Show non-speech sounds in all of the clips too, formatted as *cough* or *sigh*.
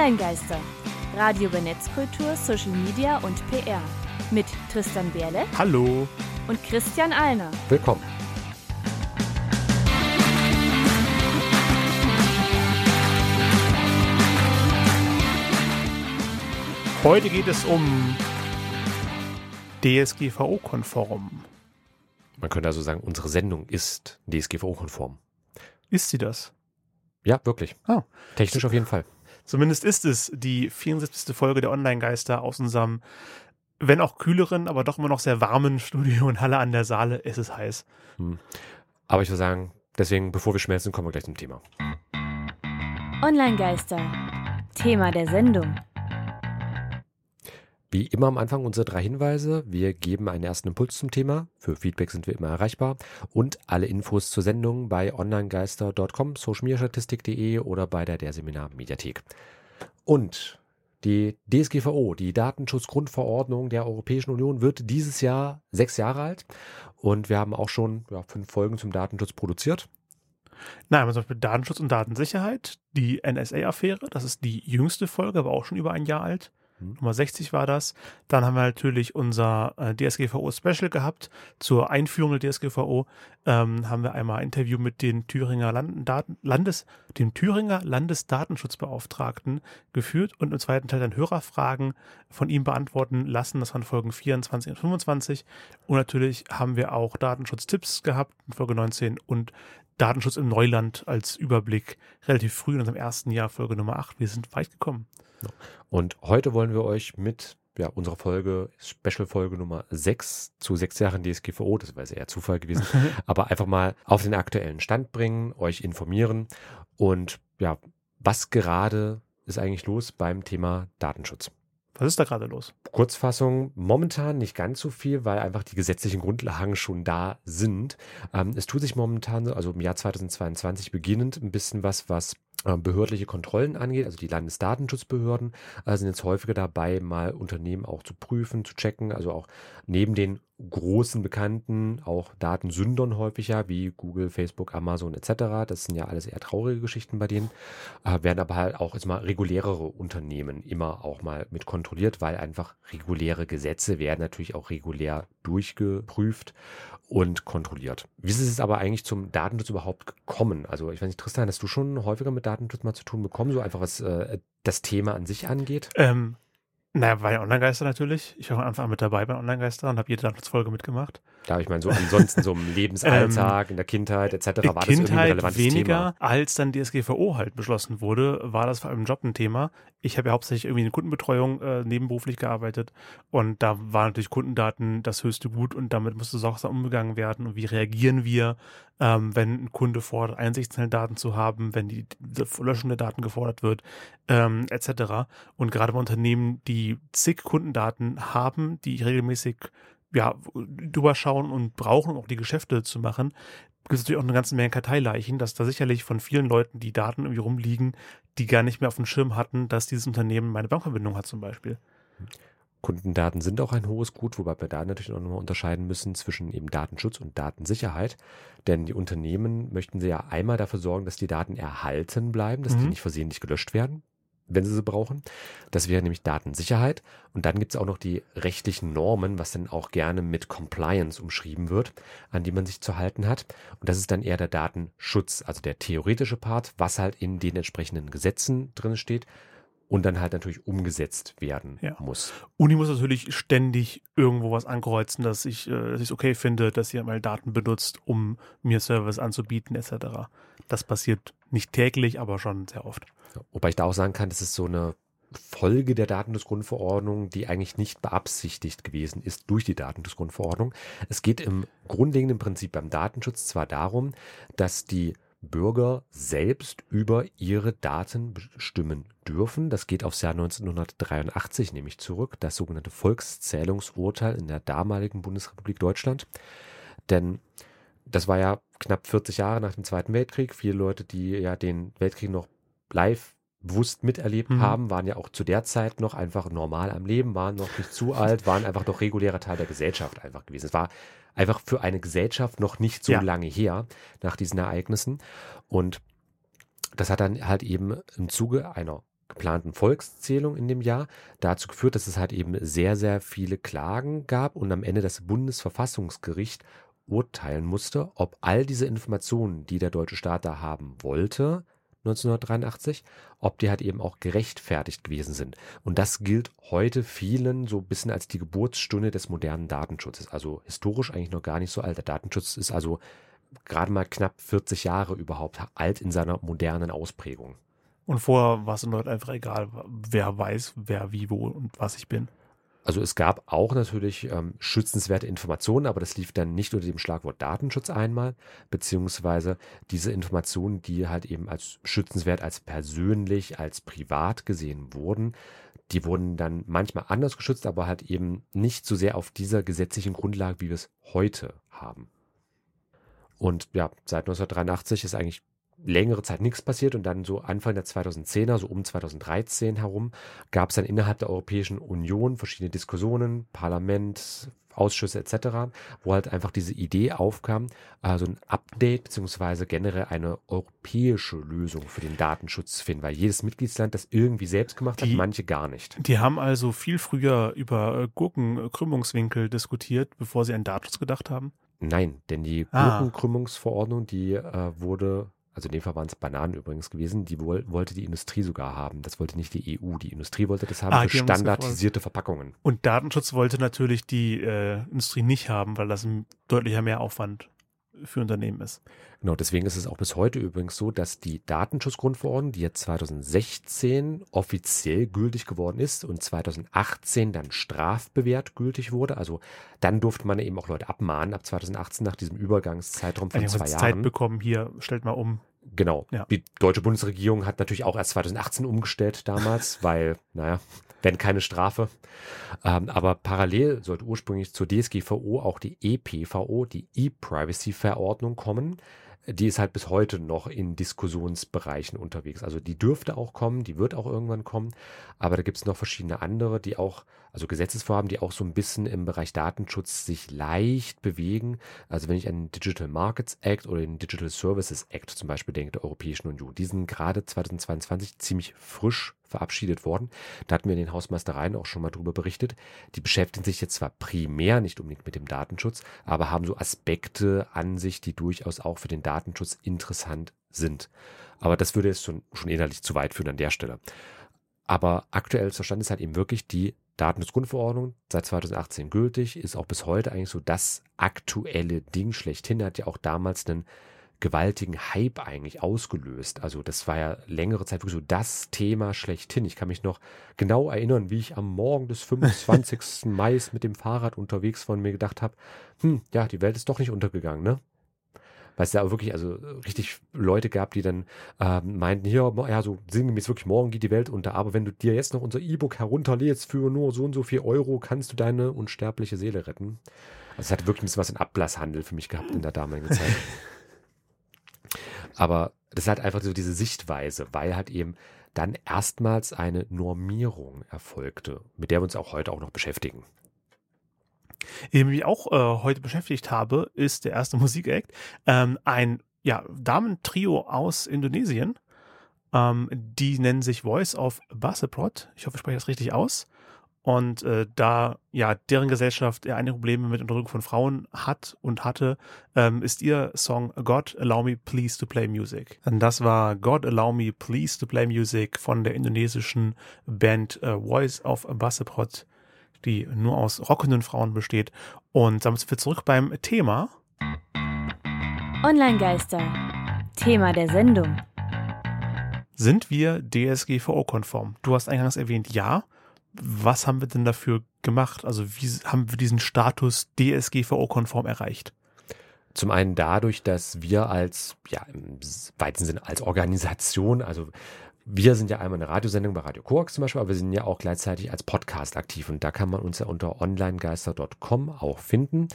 Online-Geister. Radio über Netzkultur, Social Media und PR. Mit Tristan Berle. Hallo. Und Christian Alner. Willkommen. Heute geht es um DSGVO-konform. Man könnte also sagen, unsere Sendung ist DSGVO-konform. Ist sie das? Ja, wirklich. Oh. Technisch auf jeden Fall. Zumindest ist es die 74. Folge der Online-Geister aus unserem, wenn auch kühleren, aber doch immer noch sehr warmen Studio in Halle an der Saale. Es ist heiß. Hm. Aber ich würde sagen, deswegen, bevor wir schmelzen, kommen wir gleich zum Thema. Online-Geister. Thema der Sendung. Wie immer am Anfang unsere drei Hinweise. Wir geben einen ersten Impuls zum Thema. Für Feedback sind wir immer erreichbar. Und alle Infos zur Sendung bei onlinegeister.com, socialmediastatistik.de oder bei der der Seminar Mediathek. Und die DSGVO, die Datenschutzgrundverordnung der Europäischen Union, wird dieses Jahr sechs Jahre alt. Und wir haben auch schon ja, fünf Folgen zum Datenschutz produziert. Nein, zum Beispiel Datenschutz und Datensicherheit, die NSA-Affäre, das ist die jüngste Folge, aber auch schon über ein Jahr alt. Mhm. Nummer 60 war das. Dann haben wir natürlich unser äh, DSGVO-Special gehabt. Zur Einführung der DSGVO ähm, haben wir einmal ein Interview mit den Thüringer Daten Landes, dem Thüringer Landesdatenschutzbeauftragten geführt und im zweiten Teil dann Hörerfragen von ihm beantworten lassen. Das waren Folgen 24 und 25. Und natürlich haben wir auch Datenschutztipps gehabt in Folge 19 und Datenschutz im Neuland als Überblick relativ früh in unserem ersten Jahr, Folge Nummer 8. Wir sind weit gekommen. Und heute wollen wir euch mit ja, unserer Folge, Special-Folge Nummer 6 zu sechs Jahren DSGVO, das wäre eher Zufall gewesen, *laughs* aber einfach mal auf den aktuellen Stand bringen, euch informieren und ja, was gerade ist eigentlich los beim Thema Datenschutz? Was ist da gerade los? Kurzfassung, momentan nicht ganz so viel, weil einfach die gesetzlichen Grundlagen schon da sind. Ähm, es tut sich momentan, also im Jahr 2022 beginnend, ein bisschen was, was behördliche Kontrollen angeht, also die Landesdatenschutzbehörden äh, sind jetzt häufiger dabei, mal Unternehmen auch zu prüfen, zu checken, also auch neben den großen Bekannten, auch Datensündern häufiger, wie Google, Facebook, Amazon etc. Das sind ja alles eher traurige Geschichten bei denen, äh, werden aber halt auch jetzt mal regulärere Unternehmen immer auch mal mit kontrolliert, weil einfach reguläre Gesetze werden natürlich auch regulär durchgeprüft und kontrolliert. Wie ist es aber eigentlich zum Datenschutz überhaupt gekommen? Also ich weiß nicht, Tristan, hast du schon häufiger mit Datenschutz mal zu tun bekommen, so einfach was äh, das Thema an sich angeht? Ähm, naja, bei Online-Geister natürlich. Ich war von Anfang an mit dabei bei Online-Geister und habe jede Datenschutzfolge mitgemacht. Ja, ich meine, so ansonsten so im *laughs* Lebensalltag, ähm, in der Kindheit etc. war das irgendwie ein relevantes weniger, Thema. Als dann DSGVO halt beschlossen wurde, war das vor allem im Job ein Thema. Ich habe ja hauptsächlich irgendwie in Kundenbetreuung äh, nebenberuflich gearbeitet und da waren natürlich Kundendaten das höchste Gut und damit musste sorgsam umgegangen werden und wie reagieren wir, ähm, wenn ein Kunde fordert, Einsichtsdaten zu haben, wenn die, die Löschung der Daten gefordert wird, ähm, etc. Und gerade bei Unternehmen, die zig Kundendaten haben, die regelmäßig ja, drüber schauen und brauchen, auch die Geschäfte zu machen, gibt es natürlich auch eine ganze Menge Karteileichen, dass da sicherlich von vielen Leuten die Daten irgendwie rumliegen, die gar nicht mehr auf dem Schirm hatten, dass dieses Unternehmen meine Bankverbindung hat zum Beispiel. Kundendaten sind auch ein hohes Gut, wobei wir da natürlich auch nochmal unterscheiden müssen zwischen eben Datenschutz und Datensicherheit. Denn die Unternehmen möchten sie ja einmal dafür sorgen, dass die Daten erhalten bleiben, dass mhm. die nicht versehentlich gelöscht werden wenn sie sie brauchen. Das wäre nämlich Datensicherheit. Und dann gibt es auch noch die rechtlichen Normen, was dann auch gerne mit Compliance umschrieben wird, an die man sich zu halten hat. Und das ist dann eher der Datenschutz, also der theoretische Part, was halt in den entsprechenden Gesetzen drin steht und dann halt natürlich umgesetzt werden ja. muss. Und ich muss natürlich ständig irgendwo was ankreuzen, dass ich äh, es okay finde, dass ihr mal Daten benutzt, um mir Service anzubieten etc. Das passiert nicht täglich, aber schon sehr oft. Wobei ich da auch sagen kann, das ist so eine Folge der Datenschutzgrundverordnung, die eigentlich nicht beabsichtigt gewesen ist durch die Datenschutzgrundverordnung. Es geht im grundlegenden Prinzip beim Datenschutz zwar darum, dass die Bürger selbst über ihre Daten bestimmen dürfen. Das geht aufs Jahr 1983 nämlich zurück, das sogenannte Volkszählungsurteil in der damaligen Bundesrepublik Deutschland. Denn das war ja knapp 40 Jahre nach dem Zweiten Weltkrieg. Viele Leute, die ja den Weltkrieg noch live bewusst miterlebt mhm. haben, waren ja auch zu der Zeit noch einfach normal am Leben, waren noch nicht zu alt, waren einfach noch regulärer Teil der Gesellschaft einfach gewesen. Es war einfach für eine Gesellschaft noch nicht so ja. lange her nach diesen Ereignissen. Und das hat dann halt eben im Zuge einer geplanten Volkszählung in dem Jahr dazu geführt, dass es halt eben sehr, sehr viele Klagen gab und am Ende das Bundesverfassungsgericht urteilen musste, ob all diese Informationen, die der deutsche Staat da haben wollte, 1983, ob die halt eben auch gerechtfertigt gewesen sind. Und das gilt heute vielen so ein bisschen als die Geburtsstunde des modernen Datenschutzes. Also historisch eigentlich noch gar nicht so alt. Der Datenschutz ist also gerade mal knapp 40 Jahre überhaupt alt in seiner modernen Ausprägung. Und vorher war es den Leuten einfach egal, wer weiß, wer wie, wo und was ich bin. Also es gab auch natürlich ähm, schützenswerte Informationen, aber das lief dann nicht unter dem Schlagwort Datenschutz einmal, beziehungsweise diese Informationen, die halt eben als schützenswert, als persönlich, als privat gesehen wurden, die wurden dann manchmal anders geschützt, aber halt eben nicht so sehr auf dieser gesetzlichen Grundlage, wie wir es heute haben. Und ja, seit 1983 ist eigentlich längere Zeit nichts passiert und dann so Anfang der 2010er, so um 2013 herum, gab es dann innerhalb der Europäischen Union verschiedene Diskussionen, Parlament, Ausschüsse etc., wo halt einfach diese Idee aufkam, also ein Update beziehungsweise generell eine europäische Lösung für den Datenschutz zu finden, weil jedes Mitgliedsland das irgendwie selbst gemacht die, hat, manche gar nicht. Die haben also viel früher über Gurkenkrümmungswinkel diskutiert, bevor sie an Datenschutz gedacht haben? Nein, denn die ah. Gurkenkrümmungsverordnung, die äh, wurde also in dem Fall waren es Bananen übrigens gewesen, die wohl, wollte die Industrie sogar haben. Das wollte nicht die EU. Die Industrie wollte das haben ah, für standardisierte Verpackungen. Und Datenschutz wollte natürlich die äh, Industrie nicht haben, weil das ein deutlicher Mehraufwand für Unternehmen ist. Genau, deswegen ist es auch bis heute übrigens so, dass die Datenschutzgrundverordnung, die jetzt 2016 offiziell gültig geworden ist und 2018 dann strafbewehrt gültig wurde, also dann durfte man eben auch Leute abmahnen ab 2018 nach diesem Übergangszeitraum von zwei Jahren. Zeit bekommen, hier stellt mal um. Genau. Ja. Die deutsche Bundesregierung hat natürlich auch erst 2018 umgestellt damals, *laughs* weil, naja, wenn keine Strafe. Ähm, aber parallel sollte ursprünglich zur DSGVO auch die EPVO, die E-Privacy-Verordnung kommen die ist halt bis heute noch in Diskussionsbereichen unterwegs. Also die dürfte auch kommen, die wird auch irgendwann kommen, aber da gibt es noch verschiedene andere, die auch, also Gesetzesvorhaben, die auch so ein bisschen im Bereich Datenschutz sich leicht bewegen. Also wenn ich an den Digital Markets Act oder den Digital Services Act zum Beispiel denke, der Europäischen Union, die sind gerade 2022 ziemlich frisch verabschiedet worden. Da hatten wir in den Hausmeistereien auch schon mal drüber berichtet. Die beschäftigen sich jetzt zwar primär nicht unbedingt mit dem Datenschutz, aber haben so Aspekte an sich, die durchaus auch für den Datenschutz interessant sind. Aber das würde jetzt schon, schon inhaltlich zu weit führen an der Stelle. Aber aktuell zur Stand ist halt eben wirklich die Datenschutzgrundverordnung, seit 2018 gültig, ist auch bis heute eigentlich so das aktuelle Ding schlechthin. Hat ja auch damals einen gewaltigen Hype eigentlich ausgelöst. Also das war ja längere Zeit wirklich so das Thema schlechthin. Ich kann mich noch genau erinnern, wie ich am Morgen des 25. *laughs* Mai mit dem Fahrrad unterwegs von mir gedacht habe, hm, ja, die Welt ist doch nicht untergegangen, ne? Weil es da wirklich, also richtig Leute gab, die dann äh, meinten, hier, ja, so sinngemäß wirklich, morgen geht die Welt unter, aber wenn du dir jetzt noch unser E-Book herunterlädst für nur so und so viel Euro, kannst du deine unsterbliche Seele retten. Also es hat wirklich ein bisschen was in Ablasshandel für mich gehabt in der damaligen Zeit. *laughs* Aber das ist halt einfach so diese Sichtweise, weil halt eben dann erstmals eine Normierung erfolgte, mit der wir uns auch heute auch noch beschäftigen. Eben wie ich auch äh, heute beschäftigt habe, ist der erste *laughs* Musikakt ähm, ein ja, Damentrio aus Indonesien. Ähm, die nennen sich Voice of Baseprot. Ich hoffe, ich spreche das richtig aus. Und äh, da ja deren Gesellschaft ja einige Probleme mit Unterdrückung von Frauen hat und hatte, ähm, ist ihr Song God Allow Me Please to Play Music. Und das war God Allow Me Please to Play Music von der indonesischen Band äh, Voice of Baseprot, die nur aus rockenden Frauen besteht. Und damit sind wir zurück beim Thema. Online-Geister. Thema der Sendung. Sind wir DSGVO-konform? Du hast eingangs erwähnt, ja was haben wir denn dafür gemacht? Also wie haben wir diesen Status DSGVO-konform erreicht? Zum einen dadurch, dass wir als, ja, im weiten Sinne als Organisation, also wir sind ja einmal eine Radiosendung bei Radio Koax zum Beispiel, aber wir sind ja auch gleichzeitig als Podcast aktiv und da kann man uns ja unter onlinegeister.com auch finden.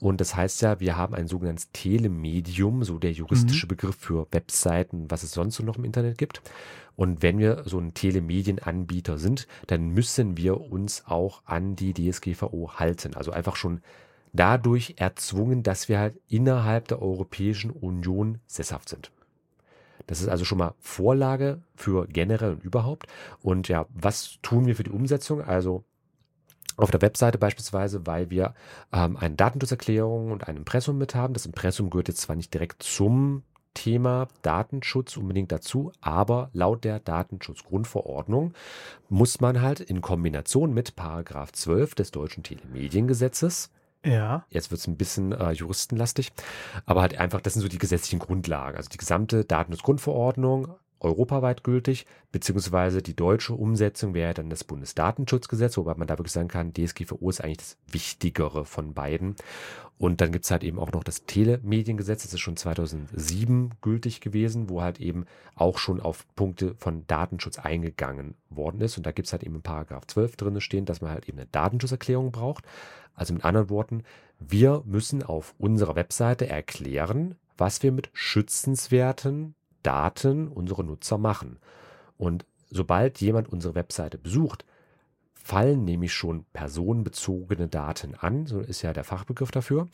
Und das heißt ja, wir haben ein sogenanntes Telemedium, so der juristische mhm. Begriff für Webseiten, was es sonst so noch im Internet gibt. Und wenn wir so ein Telemedienanbieter sind, dann müssen wir uns auch an die DSGVO halten. Also einfach schon dadurch erzwungen, dass wir halt innerhalb der Europäischen Union sesshaft sind. Das ist also schon mal Vorlage für generell und überhaupt. Und ja, was tun wir für die Umsetzung? Also auf der Webseite beispielsweise, weil wir ähm, eine Datenschutzerklärung und ein Impressum mit haben. Das Impressum gehört jetzt zwar nicht direkt zum Thema Datenschutz unbedingt dazu, aber laut der Datenschutzgrundverordnung muss man halt in Kombination mit Paragraph 12 des deutschen Telemediengesetzes Ja. Jetzt wird es ein bisschen äh, juristenlastig, aber halt einfach, das sind so die gesetzlichen Grundlagen. Also die gesamte Datenschutzgrundverordnung, europaweit gültig, beziehungsweise die deutsche Umsetzung wäre dann das Bundesdatenschutzgesetz, wobei man da wirklich sagen kann, DSGVO ist eigentlich das Wichtigere von beiden. Und dann gibt's halt eben auch noch das Telemediengesetz, das ist schon 2007 gültig gewesen, wo halt eben auch schon auf Punkte von Datenschutz eingegangen worden ist. Und da gibt's halt eben in Paragraph 12 drin stehen, dass man halt eben eine Datenschutzerklärung braucht. Also mit anderen Worten, wir müssen auf unserer Webseite erklären, was wir mit schützenswerten Daten unserer Nutzer machen. Und sobald jemand unsere Webseite besucht, fallen nämlich schon personenbezogene Daten an, so ist ja der Fachbegriff dafür.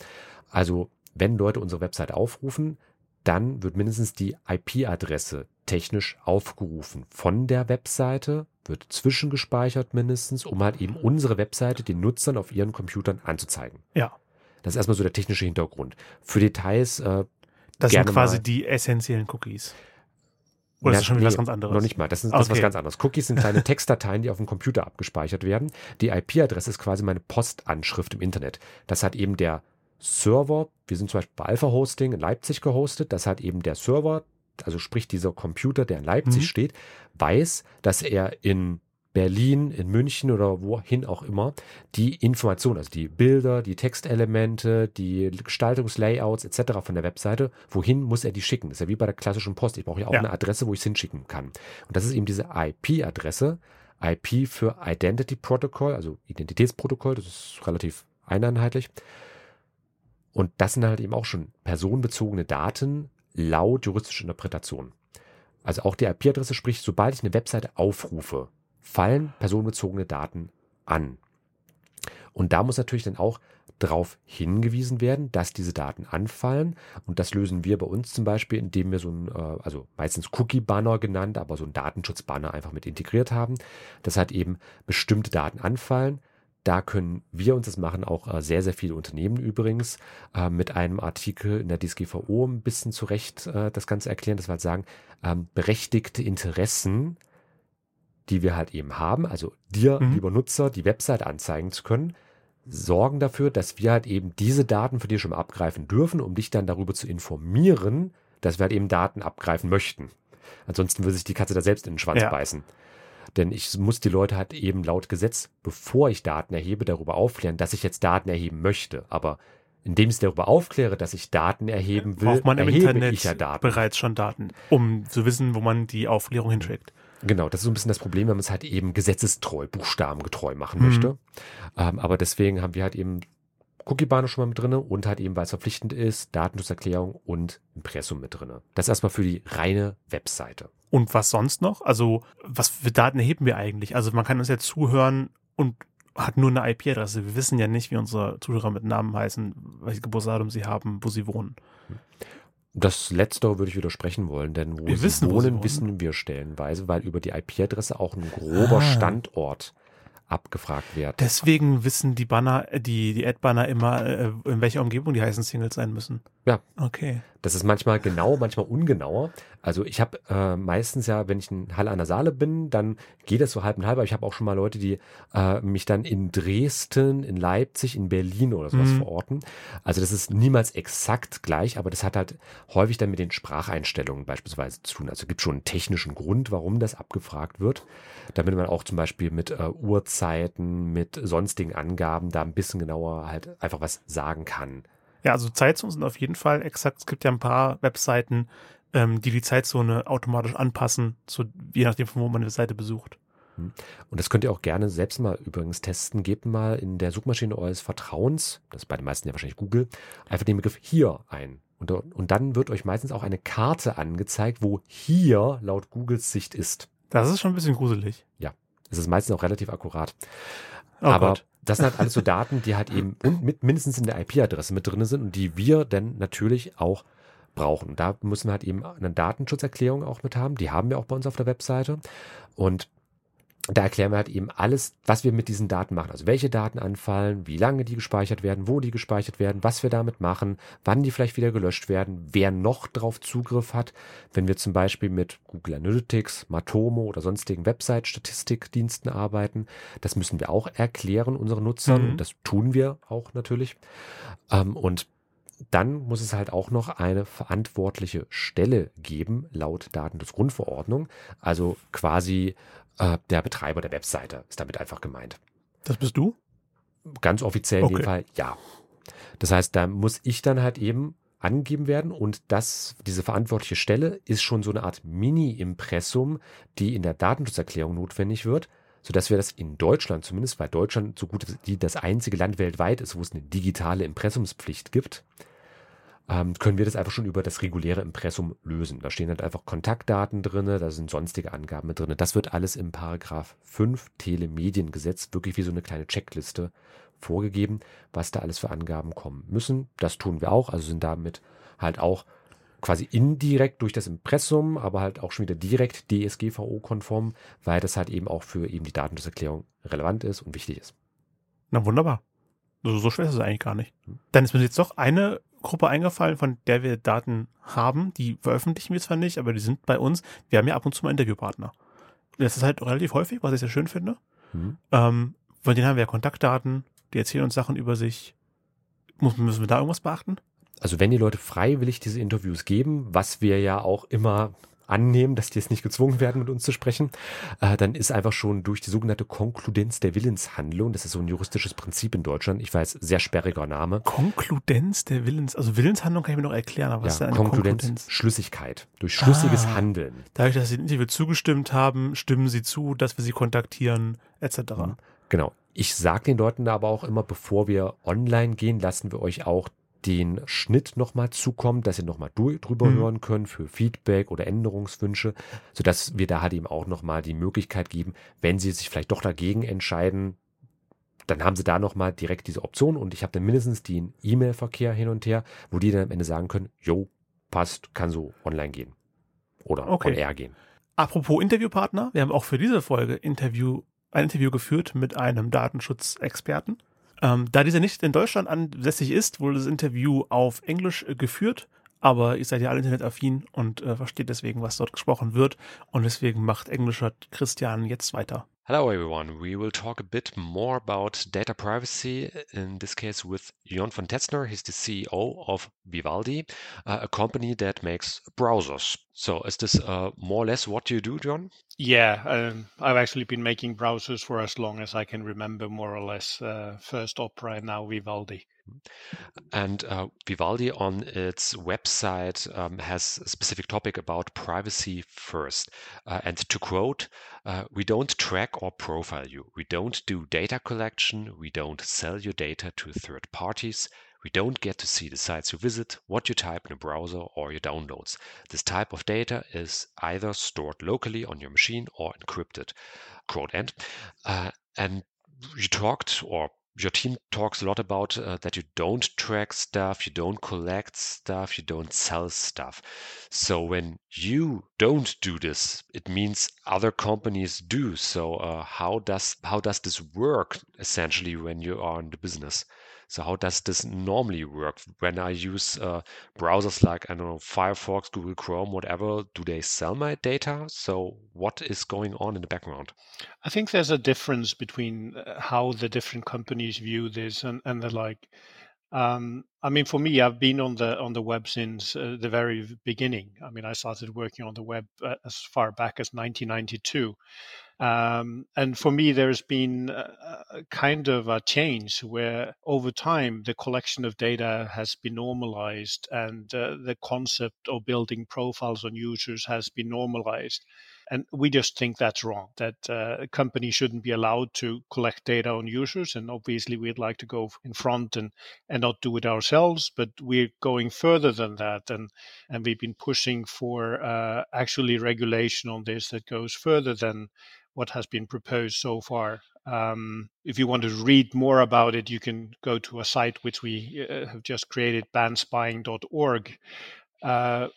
Also wenn Leute unsere Webseite aufrufen, dann wird mindestens die IP-Adresse technisch aufgerufen von der Webseite, wird zwischengespeichert mindestens, um halt eben unsere Webseite den Nutzern auf ihren Computern anzuzeigen. Ja. Das ist erstmal so der technische Hintergrund. Für Details äh, Das sind quasi mal. die essentiellen Cookies. Oder ist Ja, das schon wieder was nee, ganz anderes? Noch nicht mal. Das ist, das ist was Okay. ganz anderes. Cookies sind kleine *laughs* Textdateien, die auf dem Computer abgespeichert werden. Die IP-Adresse ist quasi meine Postanschrift im Internet. Das hat eben der Server, wir sind zum Beispiel bei Alpha Hosting in Leipzig gehostet, das hat eben der Server, also sprich dieser Computer, der in Leipzig Mhm. steht, weiß, dass er in Berlin, in München oder wohin auch immer, die Informationen, also die Bilder, die Textelemente, die Gestaltungslayouts etc. von der Webseite, wohin muss er die schicken? Das ist ja wie bei der klassischen Post. Ich brauche ja auch Ja. eine Adresse, wo ich es hinschicken kann. Und das ist eben diese IP-Adresse. IP für Identity Protocol, also Identitätsprotokoll, das ist relativ eineinheitlich. Und das sind halt eben auch schon personenbezogene Daten laut juristischer Interpretation. Also auch die IP-Adresse, sprich, sobald ich eine Webseite aufrufe, fallen personenbezogene Daten an. Und da muss natürlich dann auch darauf hingewiesen werden, dass diese Daten anfallen. Und das lösen wir bei uns zum Beispiel, indem wir so ein, äh, also meistens Cookie-Banner genannt, aber so ein Datenschutz-Banner einfach mit integriert haben, dass halt eben bestimmte Daten anfallen. Da können wir uns das machen, auch äh, sehr, sehr viele Unternehmen übrigens, äh, mit einem Artikel in der DSGVO ein bisschen zurecht das Ganze erklären, dass wir halt sagen, ähm, berechtigte Interessen, die wir halt eben haben, also dir, Mhm. lieber Nutzer, die Website anzeigen zu können, sorgen dafür, dass wir halt eben diese Daten für dich schon mal abgreifen dürfen, um dich dann darüber zu informieren, dass wir halt eben Daten abgreifen möchten. Ansonsten würde sich die Katze da selbst in den Schwanz Ja. beißen. Denn ich muss die Leute halt eben laut Gesetz, bevor ich Daten erhebe, darüber aufklären, dass ich jetzt Daten erheben möchte. Aber indem ich darüber aufkläre, dass ich Daten erheben will, Braucht man im Internet ja bereits schon Daten, um zu wissen, wo man die Aufklärung hinschickt. Genau, das ist so ein bisschen das Problem, wenn man es halt eben gesetzestreu, buchstabengetreu machen Mhm. möchte. Ähm, aber deswegen haben wir halt eben Cookie-Banner schon mal mit drinne und halt eben, weil es verpflichtend ist, Datenschutzerklärung und Impressum mit drinne. Das erstmal für die reine Webseite. Und was sonst noch? Also, was für Daten erheben wir eigentlich? Also, man kann uns ja zuhören und hat nur eine IP-Adresse. Wir wissen ja nicht, wie unsere Zuhörer mit Namen heißen, welches Geburtsdatum sie haben, wo sie wohnen. Das Letztere würde ich widersprechen wollen, denn wo Wir sie wissen, wo wohnen, sie wohnen. wissen wir stellenweise, weil über die IP-Adresse auch ein grober Ah. Standort abgefragt wird. Deswegen wissen die Banner, äh, die, die Ad-Banner immer, äh, in welcher Umgebung die heißen Singles sein müssen. Ja. Okay. Das ist manchmal genau, manchmal ungenauer. Also ich habe äh, meistens ja, wenn ich in Halle an der Saale bin, dann geht das so halb und halb. Aber ich habe auch schon mal Leute, die äh, mich dann in Dresden, in Leipzig, in Berlin oder sowas Mhm. verorten. Also das ist niemals exakt gleich, aber das hat halt häufig dann mit den Spracheinstellungen beispielsweise zu tun. Also gibt schon einen technischen Grund, warum das abgefragt wird, damit man auch zum Beispiel mit äh, Uhrzeiten, mit sonstigen Angaben da ein bisschen genauer halt einfach was sagen kann. Ja, also Zeitzonen sind auf jeden Fall exakt. Es gibt ja ein paar Webseiten, ähm, die die Zeitzone automatisch anpassen, zu, je nachdem, von wo man eine Seite besucht. Und das könnt ihr auch gerne selbst mal übrigens testen. Gebt mal in der Suchmaschine eures Vertrauens, das ist bei den meisten ja wahrscheinlich Google, einfach den Begriff hier ein. Und, und dann wird euch meistens auch eine Karte angezeigt, wo hier laut Googles Sicht ist. Das ist schon ein bisschen gruselig. Das ist meistens auch relativ akkurat. Oh Aber Gott. das sind halt alles so *laughs* Daten, die halt eben und mit mindestens in der IP-Adresse mit drin sind und die wir dann natürlich auch brauchen. Da müssen wir halt eben eine Datenschutzerklärung auch mit haben. Die haben wir auch bei uns auf der Webseite. Und da erklären wir halt eben alles, was wir mit diesen Daten machen. Also welche Daten anfallen, wie lange die gespeichert werden, wo die gespeichert werden, was wir damit machen, wann die vielleicht wieder gelöscht werden, wer noch drauf Zugriff hat. Wenn wir zum Beispiel mit Google Analytics, Matomo oder sonstigen Website-Statistikdiensten arbeiten, das müssen wir auch erklären unseren Nutzern. Mhm. Das tun wir auch natürlich. Ähm, und dann muss es halt auch noch eine verantwortliche Stelle geben, laut Datenschutzgrundverordnung. Also quasi äh, der Betreiber der Webseite ist damit einfach gemeint. Das bist du? Ganz offiziell okay. in dem Fall ja. Das heißt, da muss ich dann halt eben angegeben werden und das, diese verantwortliche Stelle ist schon so eine Art Mini-Impressum, die in der Datenschutzerklärung notwendig wird, sodass wir das in Deutschland zumindest, weil Deutschland so gut wie das einzige Land weltweit ist, wo es eine digitale Impressumspflicht gibt, ähm, können wir das einfach schon über das reguläre Impressum lösen. Da stehen halt einfach Kontaktdaten drin, da sind sonstige Angaben mit drin. Das wird alles im Paragraph 5 Telemediengesetz wirklich wie so eine kleine Checkliste vorgegeben, was da alles für Angaben kommen müssen. Das tun wir auch, also sind damit halt auch quasi indirekt durch das Impressum, aber halt auch schon wieder direkt DSGVO-konform, weil das halt eben auch für eben die Datenschutzerklärung relevant ist und wichtig ist. Na wunderbar. Also so schwer ist es eigentlich gar nicht. Hm. Dann ist mir jetzt doch eine Gruppe eingefallen, von der wir Daten haben. Die veröffentlichen wir zwar nicht, aber die sind bei uns. Wir haben ja ab und zu mal Interviewpartner. Das ist halt relativ häufig, was ich sehr schön finde. Mhm. Ähm, von denen haben wir ja Kontaktdaten, die erzählen uns Sachen über sich. Muss, müssen wir da irgendwas beachten? Also wenn die Leute freiwillig diese Interviews geben, was wir ja auch immer annehmen, dass die jetzt nicht gezwungen werden, mit uns zu sprechen, äh, dann ist einfach schon durch die sogenannte Konkludenz der Willenshandlung, das ist so ein juristisches Prinzip in Deutschland, ich weiß, sehr sperriger Name. Konkludenz der Willens, also Willenshandlung kann ich mir noch erklären, aber was ja, ist denn eine Konkludenz, Konkludenz? Schlüssigkeit, durch schlüssiges ah, Handeln. Dadurch, dass sie Interview zugestimmt haben, stimmen sie zu, dass wir sie kontaktieren, etc. Genau. Ich sage den Leuten aber auch immer, bevor wir online gehen, lassen wir euch auch den Schnitt nochmal zukommt, dass ihr nochmal drüber mhm. hören könnt für Feedback oder Änderungswünsche, sodass wir da halt eben auch nochmal die Möglichkeit geben, wenn sie sich vielleicht doch dagegen entscheiden, dann haben sie da nochmal direkt diese Option und ich habe dann mindestens den E-Mail-Verkehr hin und her, wo die dann am Ende sagen können, jo, passt, kann so online gehen oder okay. on air gehen. Apropos Interviewpartner, wir haben auch für diese Folge Interview, ein Interview geführt mit einem Datenschutzexperten. Ähm, da dieser nicht in Deutschland ansässig ist, wurde das Interview auf Englisch äh, geführt, aber ihr seid ja alle internetaffin und äh, versteht deswegen, was dort gesprochen wird. Und deswegen macht Englischer Christian jetzt weiter. Hello, everyone. We will talk a bit more about data privacy, in this case with Jon von Tetzner. He's the CEO of Vivaldi, uh, a company that makes browsers. So, is this uh, more or less what you do, John? Yeah, um, I've actually been making browsers for as long as I can remember, more or less. Uh, first Opera and now Vivaldi. And uh, Vivaldi on its website um, has a specific topic about privacy first. Uh, and to quote, uh, we don't track or profile you. We don't do data collection. We don't sell your data to third parties. We don't get to see the sites you visit, what you type in a browser, or your downloads. This type of data is either stored locally on your machine or encrypted. Quote end. Uh, and you talked or your team talks a lot about uh, that you don't track stuff, you don't collect stuff, you don't sell stuff. So when you don't do this, it means other companies do. So uh, how does how does this work essentially when you are in the business? So how does this normally work? When I use uh, browsers like, I don't know, Firefox, Google Chrome, whatever, do they sell my data? So what is going on in the background? I think there's a difference between uh, how the different companies view this and, and the like. Um, I mean, for me, I've been on the on the web since uh, the very beginning. I mean, I started working on the web uh, as far back as 1992, um, and for me, there's been a, a kind of a change where over time the collection of data has been normalized and uh, the concept of building profiles on users has been normalized. And we just think that's wrong, that uh, shouldn't be allowed to collect data on users. And obviously, we'd like to go in front and, and not do it ourselves, but we're going further than that. And, and we've been pushing for uh, actually regulation on this that goes further than what has been proposed so far. Um, if you want to read more about it, you can go to a site which we uh, have just created, banspying.org, uh,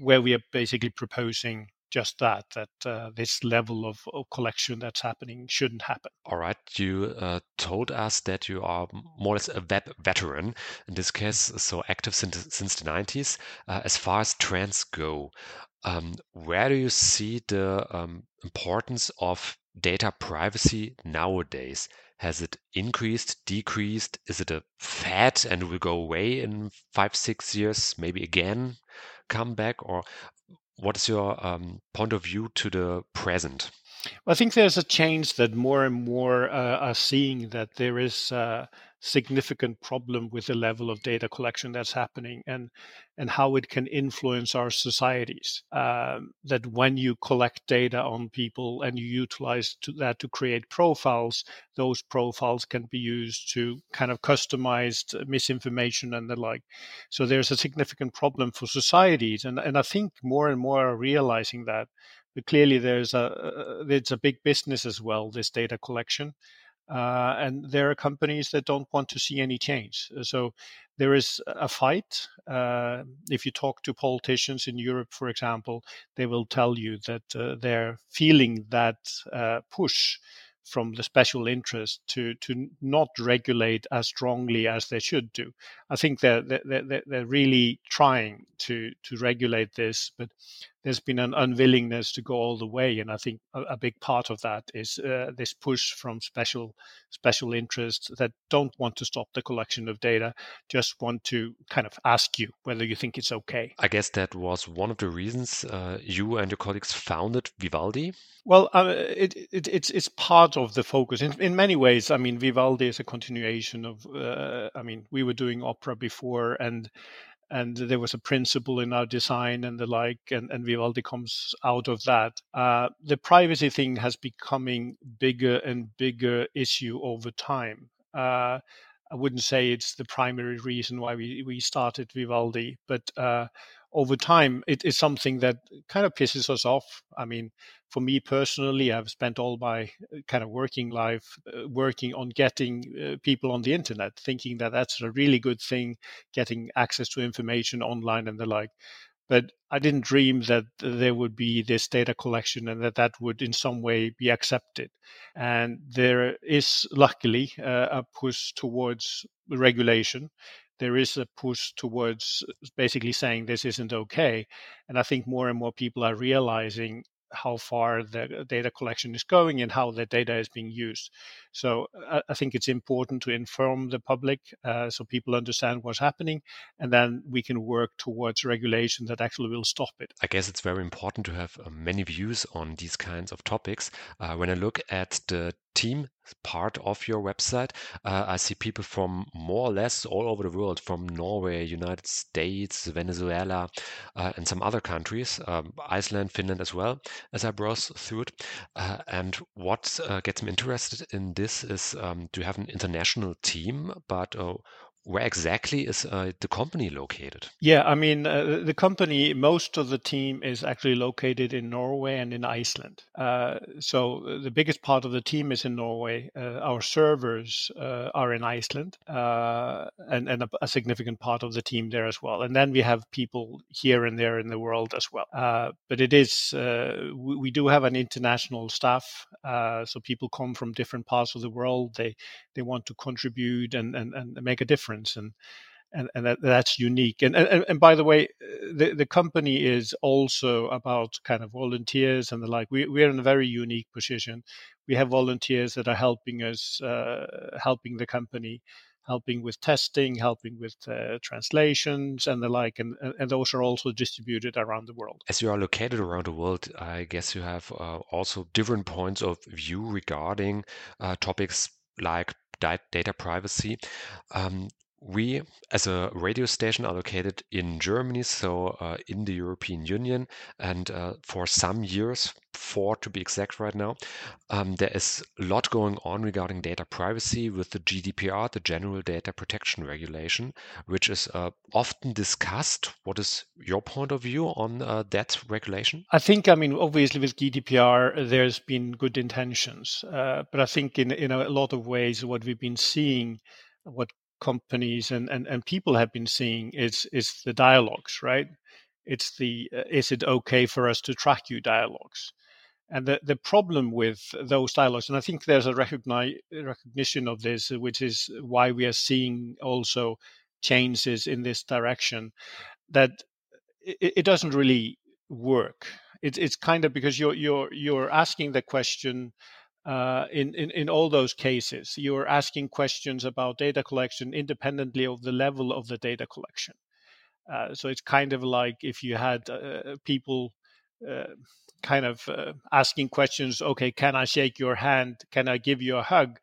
where we are basically proposing just that that uh, this level of, of, collection that's happening shouldn't happen all right you uh, told us that you are more or less a web veteran in this case so active since, since the 90s uh, as far as trends go um, where do you see the um, importance of data privacy nowadays? Has it increased decreased? Is it a fad and will go away in five six years maybe again come back? Or what is your um, point of view to the present? Well, I think there's a change that more and more uh, are seeing that there is a significant problem with the level of data collection that's happening and and how it can influence our societies. Um, that when you collect data on people and you utilize to that to create profiles, those profiles can be used to kind of customized misinformation and the like. So there's a significant problem for societies, and and I think more and more are realizing that. But clearly, there's a it's a big business as well. This data collection, uh, and there are companies that don't want to see any change. So there is a fight. Uh, if you talk to politicians in Europe, for example, they will tell you that uh, they're feeling that uh, push from the special interest to to not regulate as strongly as they should do. I think they're they're, they're really trying to to regulate this, but there's been an unwillingness to go all the way, and I think a, a big part of that is uh, this push from special special interests that don't want to stop the collection of data, just want to kind of ask you whether you think it's okay. I guess that was one of the reasons uh, you and your colleagues founded Vivaldi. Well, uh, it, it, it's it's part of the focus in in many ways. I mean, Vivaldi is a continuation of. Uh, I mean, we were doing opera before, and and there was a principle in our design and the like, and, and Vivaldi comes out of that. Uh, the privacy thing has becoming bigger and bigger issue over time. Uh, I wouldn't say it's the primary reason why we, we started Vivaldi, but uh, over time, it is something that kind of pisses us off. I mean, for me personally, I've spent all my uh, kind of working life uh, working on getting uh, people on the internet, thinking that that's a really good thing, getting access to information online and the like. But I didn't dream that there would be this data collection and that that would in some way be accepted. And there is luckily uh, a push towards regulation there is a push towards basically saying this isn't okay. And I think more and more people are realizing how far the data collection is going and how the data is being used. So I, think it's important to inform the public uh, so people understand what's happening, and then we can work towards regulation that actually will stop it. I guess it's very important to have uh, many views on these kinds of topics. Uh, when I look at the team part of your website, uh, I see people from more or less all over the world, from Norway, United States, Venezuela, uh, and some other countries, um, Iceland, Finland as well, as I browse through it. Uh, and what uh, gets me interested in this is um, to have an international team, but uh, where exactly is uh, the company located? Yeah, I mean, uh, the company, most of the team is actually located in Norway and in Iceland. Uh, so uh, the biggest part of the team is in Norway. Uh, our servers uh, are in Iceland, and, and a, a, significant part of the team there as well. And then we have people here and there in the world as well. but it is, we, we, do have an international staff. so people come from different parts of the world. They, they want to contribute and, and, and make a difference difference and and, and that, that's unique. And, and and by the way, the, the company is also about kind of volunteers and the like. We we're in a very unique position. We have volunteers that are helping us, uh, helping the company, helping with testing, helping with uh, translations and the like, and and those are also distributed around the world. As you are located around the world, I guess you have uh, also different points of view regarding uh, topics like data privacy. Um, we, as a radio station, are located in Germany, so uh, in the European Union. And uh, for some years, four to be exact right now, um, there is a lot going on regarding data privacy with the GDPR, the General Data Protection Regulation, which is uh, often discussed. What is your point of view on uh, that regulation? I think, I mean, obviously with GDPR, there's been good intentions. Uh, but I think in, in a lot of ways, what we've been seeing, what companies and, and, and people have been seeing is is the dialogues, right? It's the uh, is it okay for us to track you dialogues. And the, the problem with those dialogues, and I think there's a recognition of this, which is why we are seeing also changes in this direction, that it, it doesn't really work. It's it's kind of because you're you're you're asking the question uh, in, in in all those cases. You're asking questions about data collection independently of the level of the data collection. Uh, so it's kind of like if you had uh, people uh, kind of uh, asking questions. Okay, can I shake your hand? Can I give you a hug?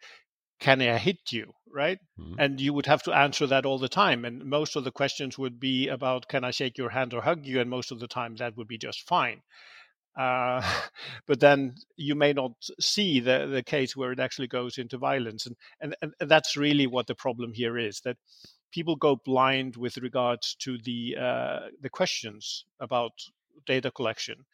Can I hit you? Right? Mm-hmm. And you would have to answer that all the time. And most of the questions would be about can I shake your hand or hug you? And most of the time that would be just fine. Uh, *laughs* but then you may not see the, the case where it actually goes into violence. And, and, and that's really what the problem here is that people go blind with regards to the, uh, the questions about data collection.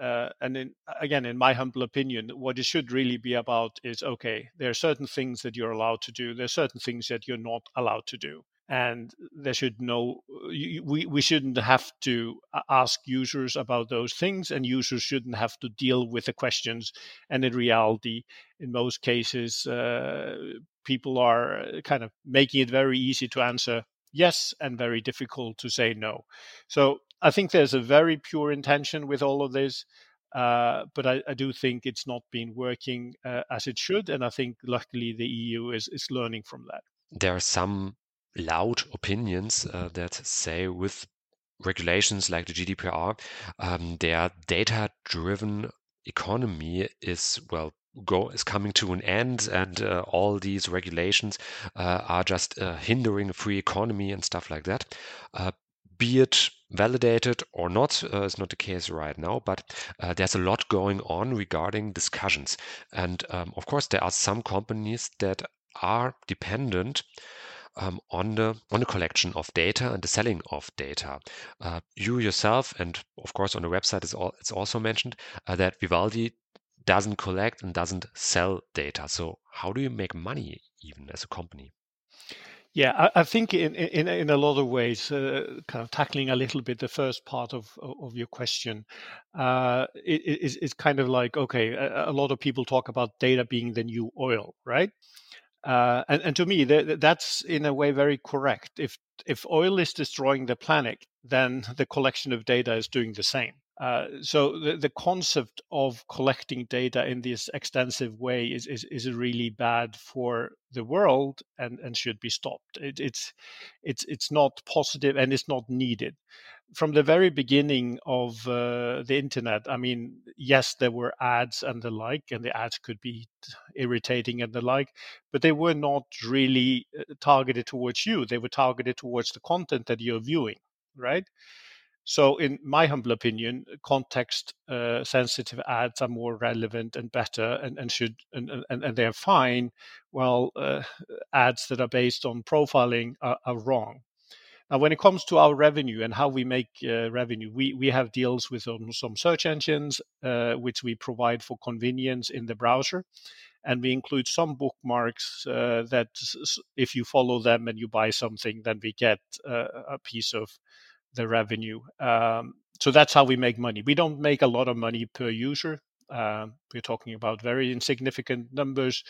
Uh, and in, again, in my humble opinion, what it should really be about is okay, there are certain things that you're allowed to do, there are certain things that you're not allowed to do. And there should no, we, we shouldn't have to ask users about those things, and users shouldn't have to deal with the questions. And in reality, in most cases, uh, people are kind of making it very easy to answer yes and very difficult to say no. So I think there's a very pure intention with all of this. Uh, but I, I, do think it's not been working uh, as it should, and I think luckily the EU is is learning from that. There are some loud opinions uh, that say with regulations like the GDPR, um, their data-driven economy is well go is coming to an end and uh, all these regulations uh, are just uh, hindering a free economy and stuff like that uh, be it validated or not uh, is not the case right now, but uh, there's a lot going on regarding discussions. And um, of course, there are some companies that are dependent um, on the on the collection of data and the selling of data. Uh, you yourself, and of course on the website is all, it's also mentioned uh, that Vivaldi doesn't collect and doesn't sell data. So how do you make money even as a company? Yeah, I, I think in, in in a lot of ways, uh, kind of tackling a little bit the first part of of your question, uh, it is it's kind of like okay, a, a, lot of people talk about data being the new oil, right? Uh, and, and to me, th- that's in a way very correct. If if oil is destroying the planet, then the collection of data is doing the same. Uh, so the, the concept of collecting data in this extensive way is, is, is really bad for the world and, and should be stopped. It, it's it's it's not positive and it's not needed. From the very beginning of uh, the internet, I mean, yes, there were ads and the like, and the ads could be irritating and the like, but they were not really uh, targeted towards you. They were targeted towards the content that you're viewing, right? So, in my humble opinion, context uh, sensitive ads are more relevant and better and, and should and, and, and they're fine, while uh, ads that are based on profiling are, are, wrong. Now, when it comes to our revenue and how we make uh, revenue, we, we have deals with um, some search engines, uh, which we provide for convenience in the browser. And we include some bookmarks uh, that, if you follow them and you buy something, then we get uh, a piece of the revenue. Um, so that's how we make money. We don't make a lot of money per user. Uh, we're talking about very insignificant numbers,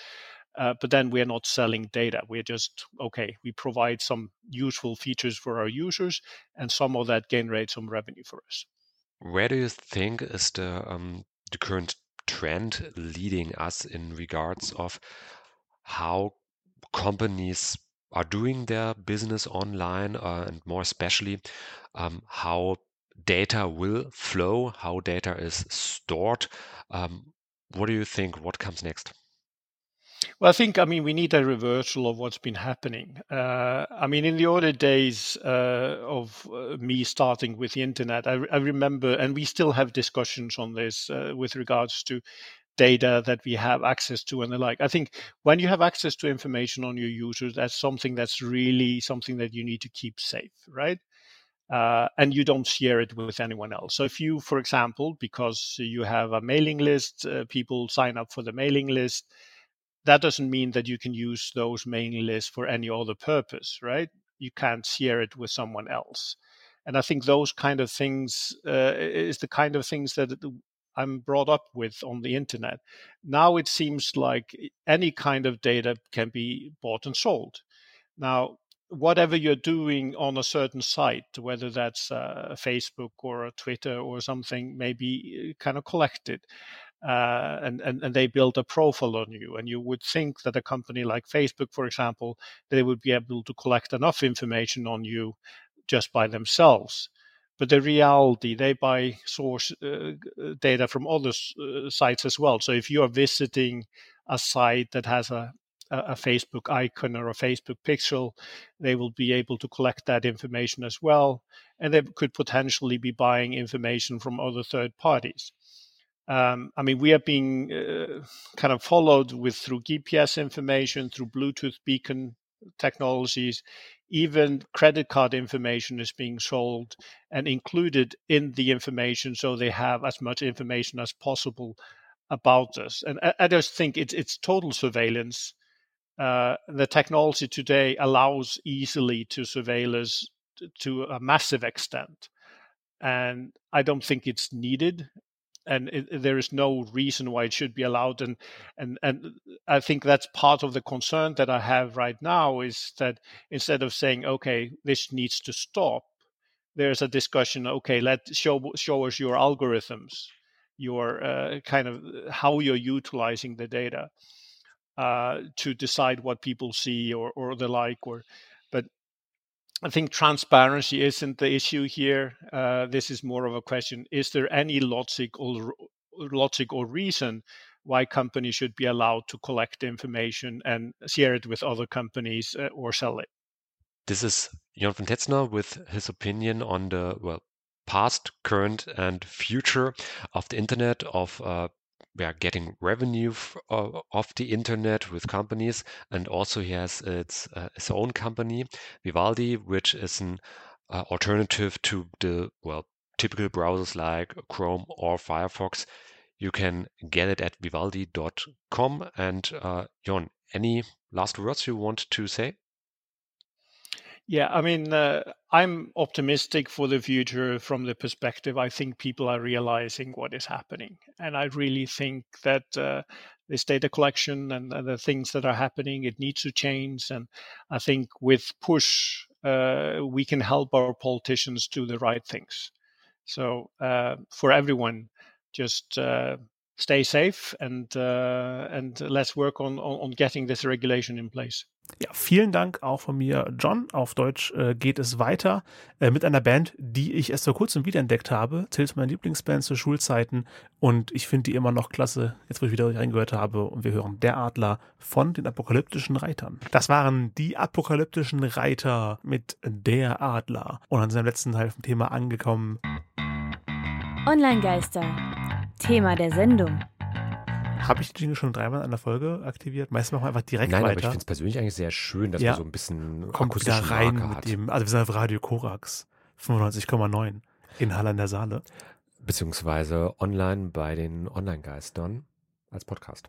uh, but then we're not selling data. We're just okay. We provide some useful features for our users, and some of that generates some revenue for us. Where do you think is the um, the current trend leading us in regards of how companies are doing their business online uh, and more especially um, how data will flow, how data is stored. Um, what do you think? What comes next? Well, I think, I mean, we need a reversal of what's been happening. Uh, I mean, in the older days uh, of uh, me starting with the internet, I, I, remember, and we still have discussions on this uh, with regards to data that we have access to and the like. I think when you have access to information on your users, that's something that's really something that you need to keep safe, right? Uh, and you don't share it with anyone else. So if you, for example, because you have a mailing list, uh, people sign up for the mailing list, that doesn't mean that you can use those mailing lists for any other purpose, right? You can't share it with someone else. And I think those kind of things uh, is the kind of things that I'm brought up with on the internet. Now it seems like any kind of data can be bought and sold. Now, whatever you're doing on a certain site, whether that's uh, Facebook or Twitter or something, maybe uh, kind of collected. Uh, and, and, and they build a profile on you. And you would think that a company like Facebook, for example, they would be able to collect enough information on you just by themselves. But the reality, they buy source uh, data from other uh, sites as well. So if you are visiting a site that has a, a Facebook icon or a Facebook pixel, they will be able to collect that information as well. And they could potentially be buying information from other third parties. Um, I mean, we are being uh, kind of followed with through GPS information, through Bluetooth beacon technologies. Even credit card information is being sold and included in the information, so they have as much information as possible about us. And I, I just think it's it's total surveillance. Uh, the technology today allows easily to surveil to a massive extent, and I don't think it's needed. And it, there is no reason why it should be allowed. And and and i think that's part of the concern that i have right now is that instead of saying okay this needs to stop there's a discussion okay let show show us your algorithms your uh, kind of how you're utilizing the data uh, to decide what people see or or the like or but I think transparency isn't the issue here. Uh, this is more of a question: Is there any logic or logic or reason why companies should be allowed to collect information and share it with other companies uh, or sell it? This is Jon von Tetzner with his opinion on the well past, current, and future of the internet of uh, we are getting revenue uh, of the internet with companies, and also he has its uh, his own company, Vivaldi, which is an uh, alternative to the well typical browsers like Chrome or Firefox. You can get it at vivaldi.com. And uh, Jon, any last words you want to say? Yeah, I mean, uh, I'm optimistic for the future from the perspective I think people are realizing what is happening. And I really think that uh, this data collection and, the things that are happening, it needs to change. And I think with push, uh, we can help our politicians do the right things. So uh, for everyone, just uh, stay safe and uh, and let's work on, on, on getting this regulation in place. Ja, vielen Dank auch von mir, John. Auf Deutsch äh, geht es weiter äh, mit einer Band, die ich erst vor kurzem wiederentdeckt habe. Zählt zu meinen Lieblingsbands zu Schulzeiten und ich finde die immer noch klasse, jetzt wo ich wieder reingehört habe und wir hören Der Adler von den apokalyptischen Reitern. Das waren die apokalyptischen Reiter mit Der Adler und an seinem letzten Teil vom Thema angekommen. Online-Geister. Thema der Sendung. Habe ich die Dinge schon dreimal in einer Folge aktiviert? Meistens machen wir einfach direkt Nein, weiter. aber ich finde es persönlich eigentlich sehr schön, dass Ja. man so ein bisschen Kommt wieder rein Marker mit hat. dem, also wir sind auf Radio Korax 95,9 in Halle an der Saale. Beziehungsweise online bei den Online-Geistern als Podcast.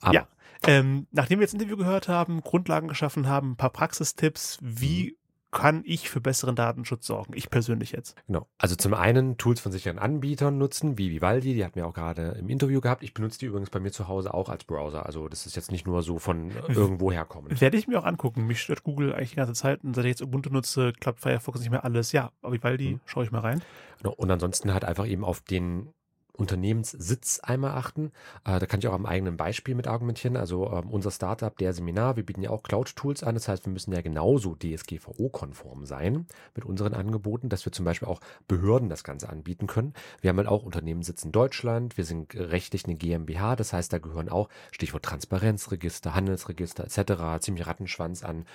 Aber Ja. Ähm, nachdem wir jetzt ein Interview gehört haben, Grundlagen geschaffen haben, ein paar Praxistipps, wie kann ich für besseren Datenschutz sorgen? Ich persönlich jetzt. Genau. Also zum einen Tools von sicheren Anbietern nutzen, wie Vivaldi, die hatten wir auch gerade im Interview gehabt. Ich benutze die übrigens bei mir zu Hause auch als Browser. Also das ist jetzt nicht nur so von irgendwo herkommen. Werde ich mir auch angucken. Mich stört Google eigentlich die ganze Zeit. Und seit ich jetzt Ubuntu nutze, klappt Firefox nicht mehr alles. Ja, aber Vivaldi, Mhm. schaue ich mal rein. Genau. Und ansonsten halt einfach eben auf den Unternehmenssitz einmal achten. Äh, da kann ich auch am eigenen Beispiel mit argumentieren. Also ähm, unser Startup, der Seminar, wir bieten ja auch Cloud-Tools an. Das heißt, wir müssen ja genauso DSGVO-konform sein mit unseren Angeboten, dass wir zum Beispiel auch Behörden das Ganze anbieten können. Wir haben halt auch Unternehmenssitz in Deutschland. Wir sind rechtlich eine GmbH. Das heißt, da gehören auch Stichwort Transparenzregister, Handelsregister etc. ziemlich Rattenschwanz an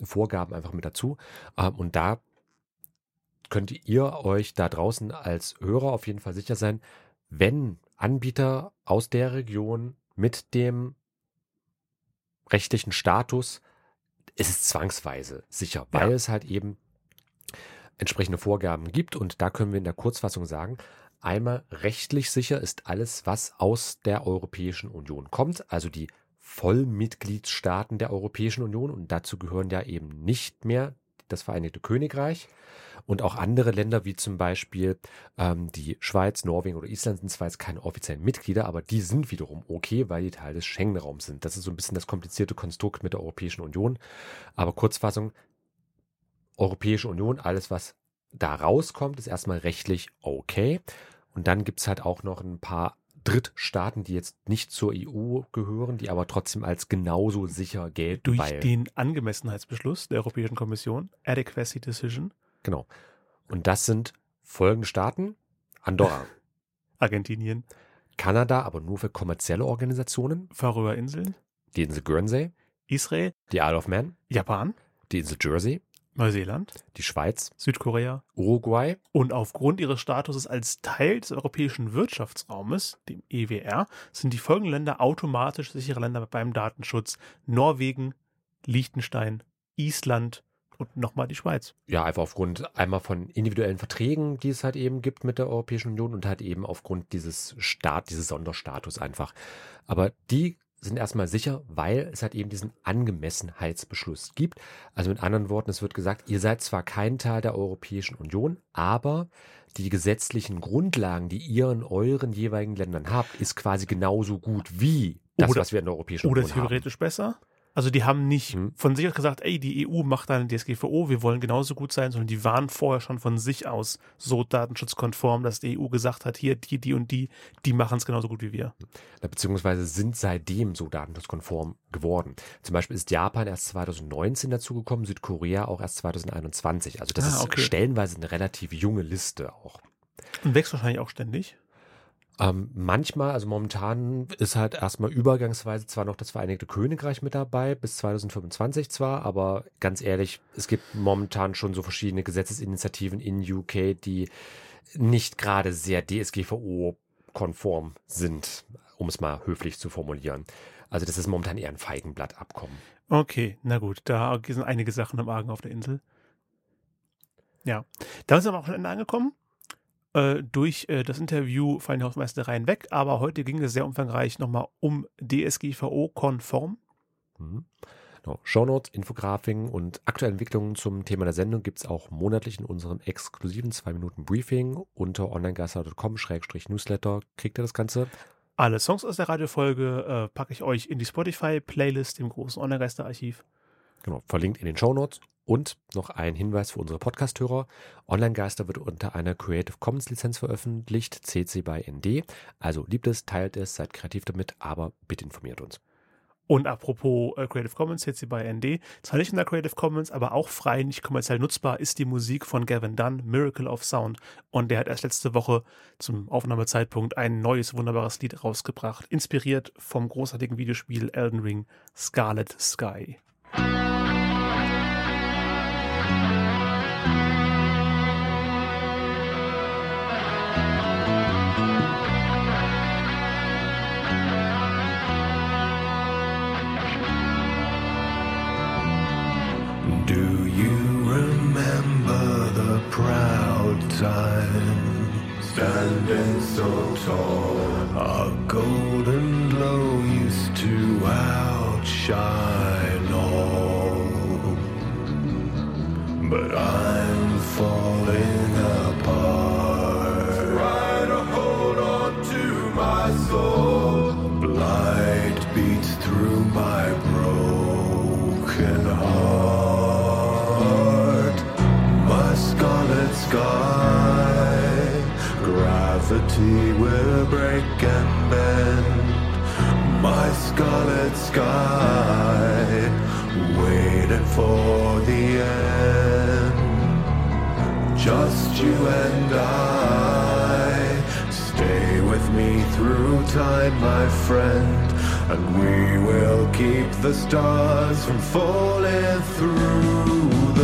Vorgaben einfach mit dazu. Ähm, und da könnt ihr euch da draußen als Hörer auf jeden Fall sicher sein, wenn Anbieter aus der Region mit dem rechtlichen Status, ist es zwangsweise sicher, weil es halt eben entsprechende Vorgaben gibt. Und da können wir in der Kurzfassung sagen, einmal rechtlich sicher ist alles, was aus der Europäischen Union kommt, also die Vollmitgliedstaaten der Europäischen Union. Und dazu gehören ja eben nicht mehr das Vereinigte Königreich und auch andere Länder wie zum Beispiel ähm, die Schweiz, Norwegen oder Island sind zwar jetzt keine offiziellen Mitglieder, aber die sind wiederum okay, weil die Teil des Schengen-Raums sind. Das ist so ein bisschen das komplizierte Konstrukt mit der Europäischen Union. Aber Kurzfassung, Europäische Union, alles was da rauskommt, ist erstmal rechtlich okay. Und dann gibt es halt auch noch ein paar Drittstaaten, die jetzt nicht zur EU gehören, die aber trotzdem als genauso sicher gelten. Durch den Angemessenheitsbeschluss der Europäischen Kommission, Adequacy Decision. Genau. Und das sind folgende Staaten. Andorra. *laughs* Argentinien. Kanada, aber nur für kommerzielle Organisationen. Färöerinseln. Die Insel Guernsey. Israel. Die Isle of Man. Japan. Die Insel Jersey. Neuseeland, die Schweiz, Südkorea, Uruguay. Und aufgrund ihres Statuses als Teil des europäischen Wirtschaftsraumes, dem EWR, sind die folgenden Länder automatisch sichere Länder beim Datenschutz. Norwegen, Liechtenstein, Island und nochmal die Schweiz. Ja, einfach aufgrund einmal von individuellen Verträgen, die es halt eben gibt mit der Europäischen Union und halt eben aufgrund dieses Staat, dieses Sonderstatus einfach. Aber die sind erstmal sicher, weil es halt eben diesen Angemessenheitsbeschluss gibt. Also mit anderen Worten, es wird gesagt, ihr seid zwar kein Teil der Europäischen Union, aber die gesetzlichen Grundlagen, die ihr in euren jeweiligen Ländern habt, ist quasi genauso gut wie das, oder, was wir in der Europäischen Union haben. Oder theoretisch besser? Also die haben nicht hm. von sich aus gesagt, ey, die EU macht eine DSGVO, wir wollen genauso gut sein, sondern die waren vorher schon von sich aus so datenschutzkonform, dass die EU gesagt hat, hier, die, die und die, die machen es genauso gut wie wir. Ja, beziehungsweise sind seitdem so datenschutzkonform geworden. Zum Beispiel ist Japan erst 2019 dazugekommen, Südkorea auch erst 2021. Also das ah, okay. ist stellenweise eine relativ junge Liste auch. Und wächst wahrscheinlich auch ständig. Ähm, manchmal, also momentan ist halt erstmal übergangsweise zwar noch das Vereinigte Königreich mit dabei, bis 2025 zwar, aber ganz ehrlich, es gibt momentan schon so verschiedene Gesetzesinitiativen in UK, die nicht gerade sehr DSGVO-konform sind, um es mal höflich zu formulieren. Also das ist momentan eher ein Feigenblattabkommen. Okay, na gut, da sind einige Sachen im Argen auf der Insel. Ja, da sind wir auch schon angekommen. Äh, durch äh, das Interview fallen die Hausmeistereien weg, aber heute ging es sehr umfangreich nochmal um DSGVO-konform. Mhm. Genau. Shownotes, Infografiken und aktuelle Entwicklungen zum Thema der Sendung gibt es auch monatlich in unserem exklusiven 2-Minuten-Briefing unter onlinegaster.com-newsletter. Kriegt ihr das Ganze? Alle Songs aus der Radiofolge äh, packe ich euch in die Spotify-Playlist, dem großen Online-Geister-Archiv. Genau, verlinkt in den Shownotes und noch ein Hinweis für unsere Podcasthörer. Online-Geister wird unter einer Creative Commons Lizenz veröffentlicht, CC by ND. Also liebt es, teilt es, seid kreativ damit, aber bitte informiert uns. Und apropos äh, Creative Commons, CC by ND, zwar nicht in der Creative Commons, aber auch frei, nicht kommerziell nutzbar, ist die Musik von Gavin Dunn, Miracle of Sound. Und der hat erst letzte Woche zum Aufnahmezeitpunkt ein neues, wunderbares Lied rausgebracht, inspiriert vom großartigen Videospiel Elden Ring Scarlet Sky. Time, standing so tall. Our golden glow used to outshine I'm falling apart. Try to hold on to my soul. Light beats through my broken heart. My scarlet scar gravity will break and bend my scarlet sky, waiting for the end. Just you and I, stay with me through time, my friend, and we will keep the stars from falling through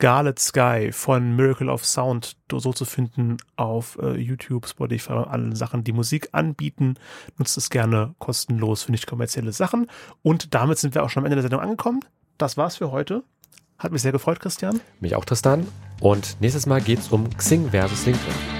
Scarlet Sky von Miracle of Sound so zu finden auf äh, YouTube, Spotify und allen Sachen, die Musik anbieten. Nutzt es gerne kostenlos für nicht kommerzielle Sachen. Und damit sind wir auch schon am Ende der Sendung angekommen. Das war's für heute. Hat mich sehr gefreut, Christian. Mich auch, Tristan. Und nächstes Mal geht's um Xing versus LinkedIn.